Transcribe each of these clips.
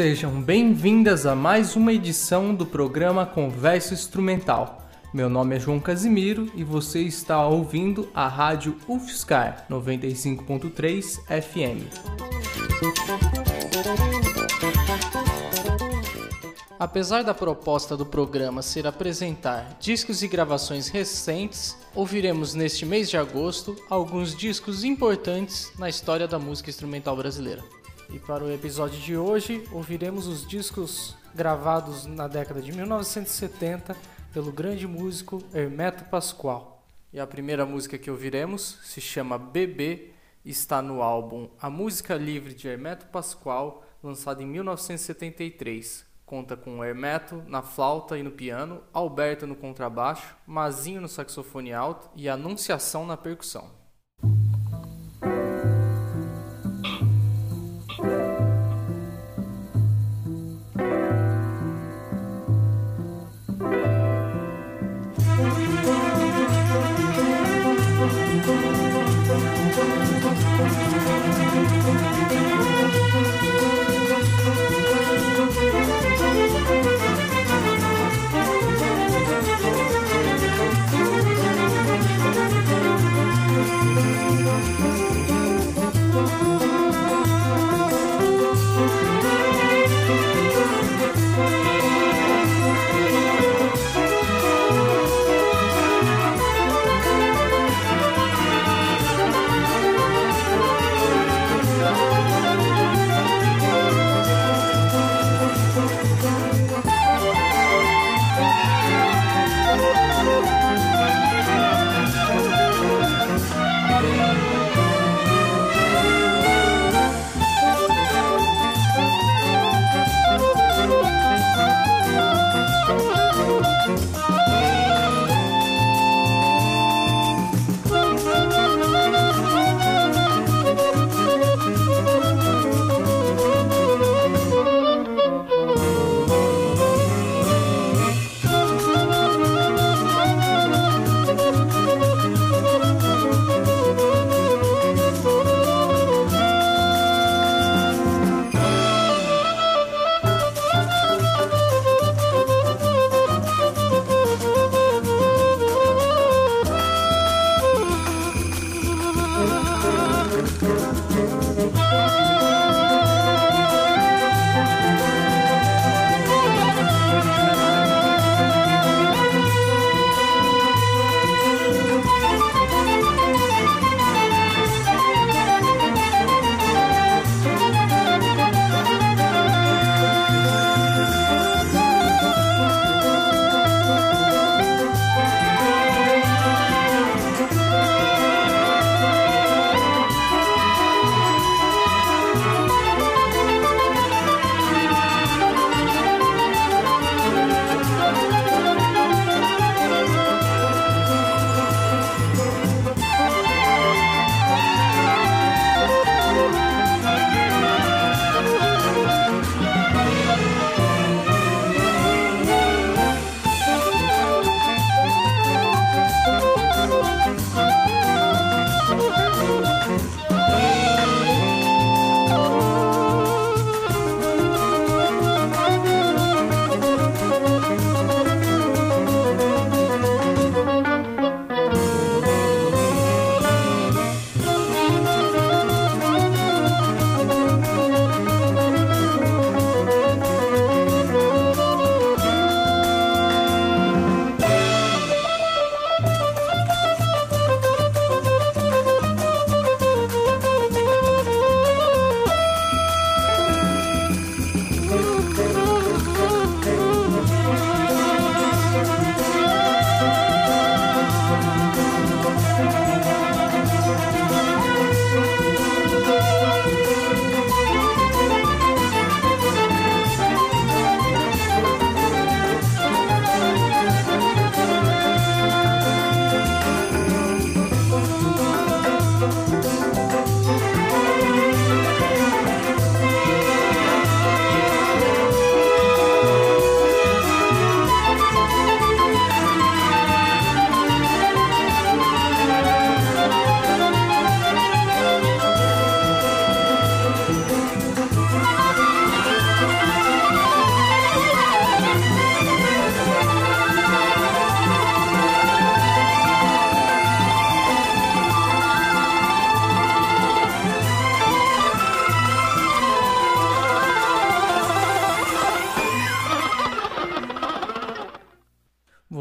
Sejam bem-vindas a mais uma edição do programa Conversa Instrumental. Meu nome é João Casimiro e você está ouvindo a rádio UFSCar 95.3 FM. Apesar da proposta do programa ser apresentar discos e gravações recentes, ouviremos neste mês de agosto alguns discos importantes na história da música instrumental brasileira. E para o episódio de hoje, ouviremos os discos gravados na década de 1970 pelo grande músico Hermeto Pascoal. E a primeira música que ouviremos se chama Bebê, está no álbum A Música Livre de Hermeto Pascoal, lançado em 1973 conta com Hermeto na flauta e no piano, Alberto no contrabaixo, Mazinho no saxofone alto e Anunciação na percussão.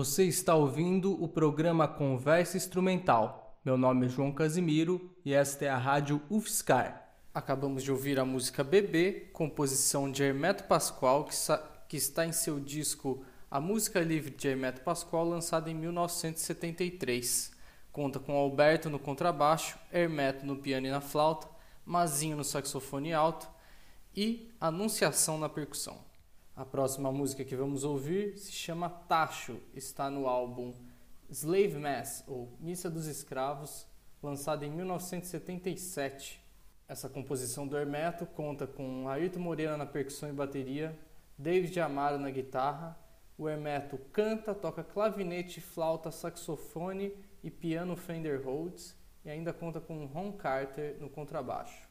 Você está ouvindo o programa Conversa Instrumental. Meu nome é João Casimiro e esta é a Rádio UFSCar. Acabamos de ouvir a música Bebê, composição de Hermeto Pascoal, que, que está em seu disco A Música Livre de Hermeto Pascoal, lançado em 1973. Conta com Alberto no contrabaixo, Hermeto no piano e na flauta, Mazinho no saxofone alto e Anunciação na percussão. A próxima música que vamos ouvir se chama Tacho, está no álbum Slave Mass, ou Missa dos Escravos, lançado em 1977. Essa composição do Hermeto conta com Ayrton Moreira na percussão e bateria, David Amaro na guitarra. O Hermeto canta, toca clavinete, flauta, saxofone e piano Fender Rhodes e ainda conta com Ron Carter no contrabaixo.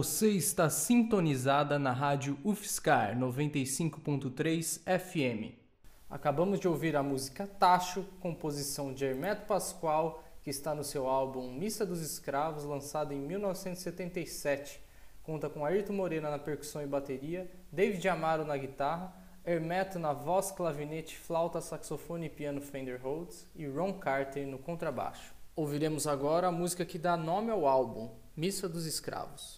Você está sintonizada na rádio UFSCar 95.3 FM. Acabamos de ouvir a música Tacho, composição de Hermeto Pascoal, que está no seu álbum Missa dos Escravos, lançado em 1977. Conta com Ayrton Moreira na percussão e bateria, David Amaro na guitarra, Hermeto na voz, clavinete, flauta, saxofone e piano Fender Rhodes e Ron Carter no contrabaixo. Ouviremos agora a música que dá nome ao álbum, Missa dos Escravos.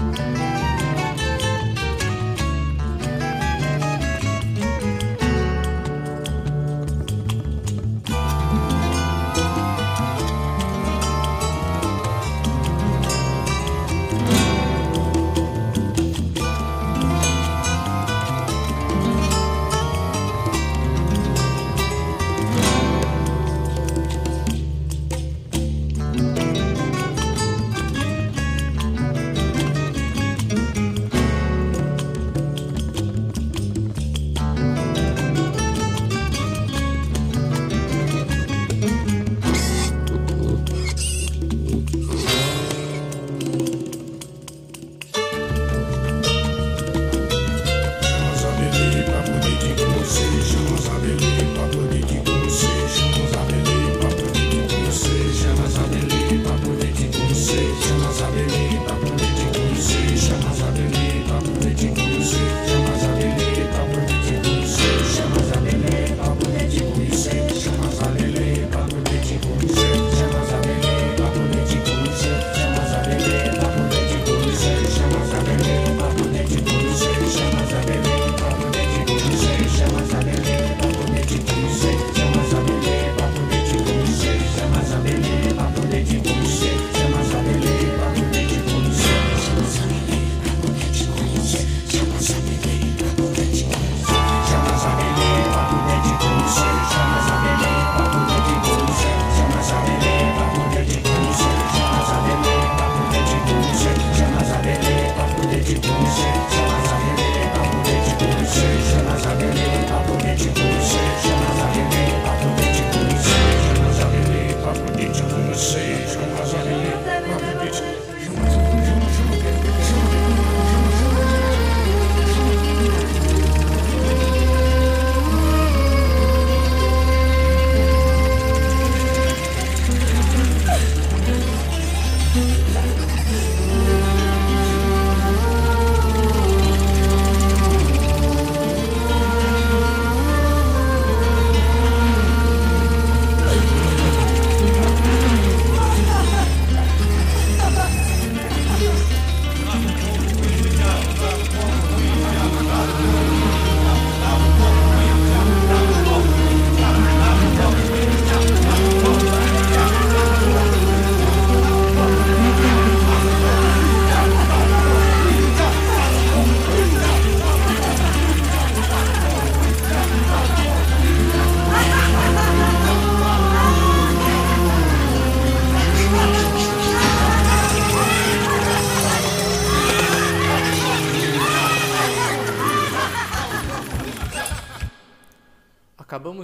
Acabamos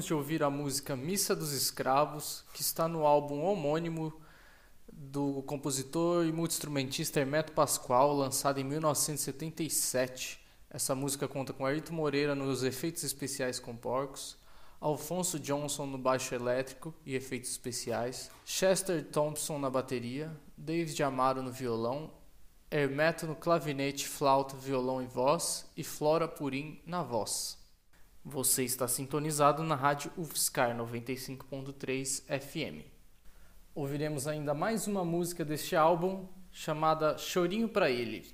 de ouvir a música Missa dos Escravos, que está no álbum homônimo do compositor e multi-instrumentista Hermeto Pascoal, lançada em 1977. Essa música conta com Ayrton Moreira nos efeitos especiais com porcos, Alfonso Johnson no baixo elétrico e efeitos especiais, Chester Thompson na bateria, David Amaro no violão, Hermeto no clavinete, flauta, violão e voz e Flora Purim na voz. Você está sintonizado na rádio UFSCar 95.3 FM. Ouviremos ainda mais uma música deste álbum chamada Chorinho para Ele.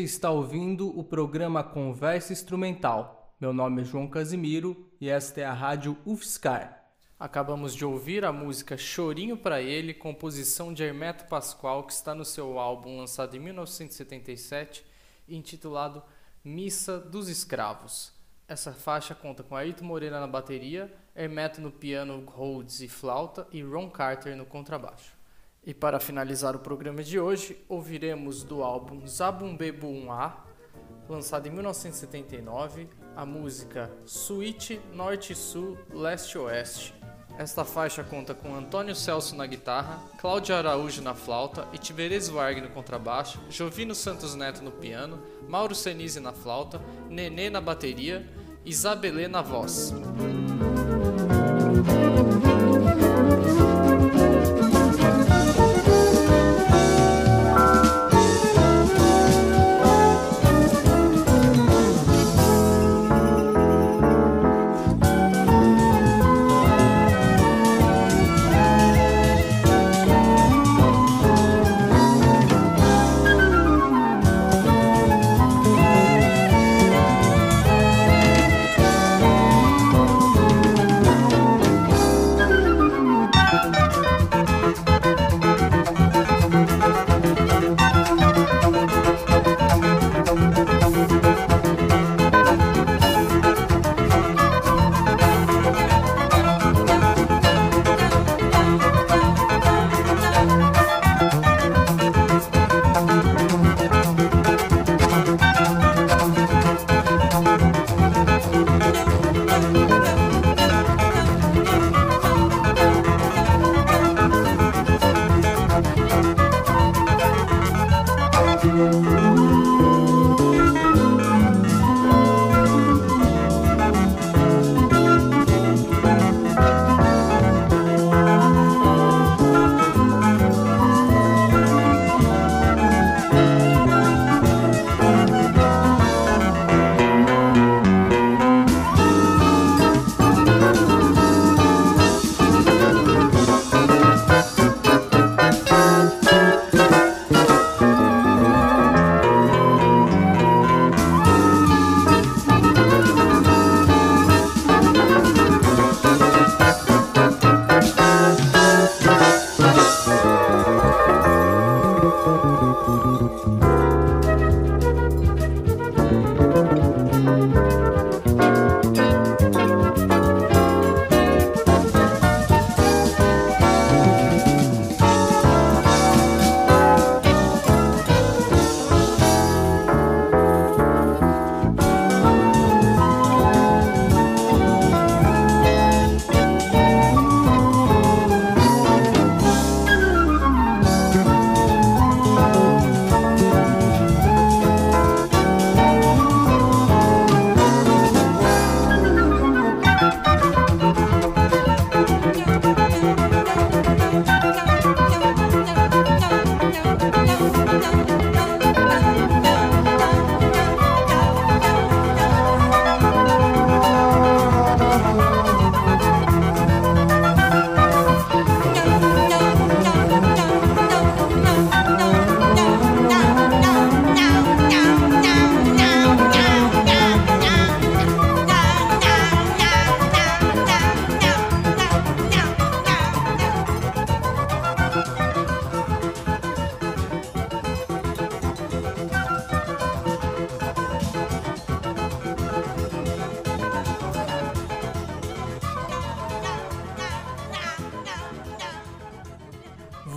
Você está ouvindo o programa Conversa Instrumental. Meu nome é João Casimiro e esta é a Rádio UFSCar. Acabamos de ouvir a música Chorinho para Ele, composição de Hermeto Pascoal, que está no seu álbum lançado em 1977, intitulado Missa dos Escravos. Essa faixa conta com Ayrton Moreira na bateria, Hermeto no piano, Rhodes e flauta e Ron Carter no contrabaixo. E para finalizar o programa de hoje, ouviremos do álbum Zabumbebu 1A, lançado em 1979, a música Suíte Norte-Sul Leste-Oeste. Esta faixa conta com Antônio Celso na guitarra, Cláudio Araújo na flauta, Itiberês Varg no contrabaixo, Jovino Santos Neto no piano, Mauro Senise na flauta, Nenê na bateria, Isabelê na voz.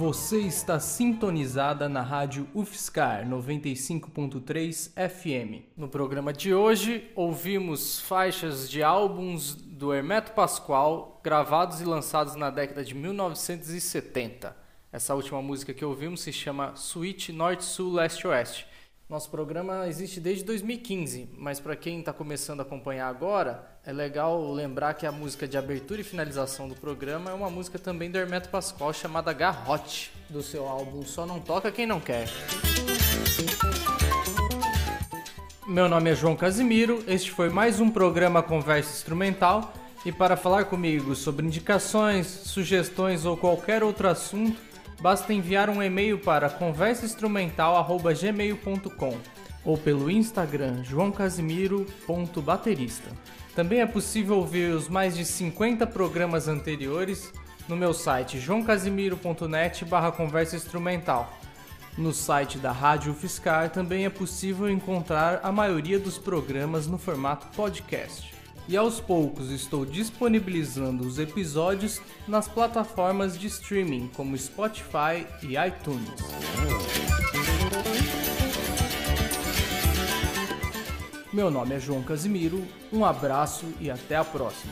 Você está sintonizada na rádio UFSCar 95.3 FM. No programa de hoje, ouvimos faixas de álbuns do Hermeto Pascoal gravados e lançados na década de 1970. Essa última música que ouvimos se chama Suite Norte Sul Leste Oeste. Nosso programa existe desde 2015, mas para quem está começando a acompanhar agora, é legal lembrar que a música de abertura e finalização do programa é uma música também do Hermeto Pascoal chamada Garrote, do seu álbum Só Não Toca Quem Não Quer. Meu nome é João Casimiro, este foi mais um programa Conversa Instrumental e para falar comigo sobre indicações, sugestões ou qualquer outro assunto, basta enviar um e-mail para conversainstrumental@gmail.com ou pelo Instagram joãocasimiro.baterista. Também é possível ouvir os mais de 50 programas anteriores no meu site joãocasimiro.net barra conversa instrumental. No site da Rádio Fiscar também é possível encontrar a maioria dos programas no formato podcast. E aos poucos estou disponibilizando os episódios nas plataformas de streaming como Spotify e iTunes. Meu nome é João Casimiro, um abraço e até a próxima.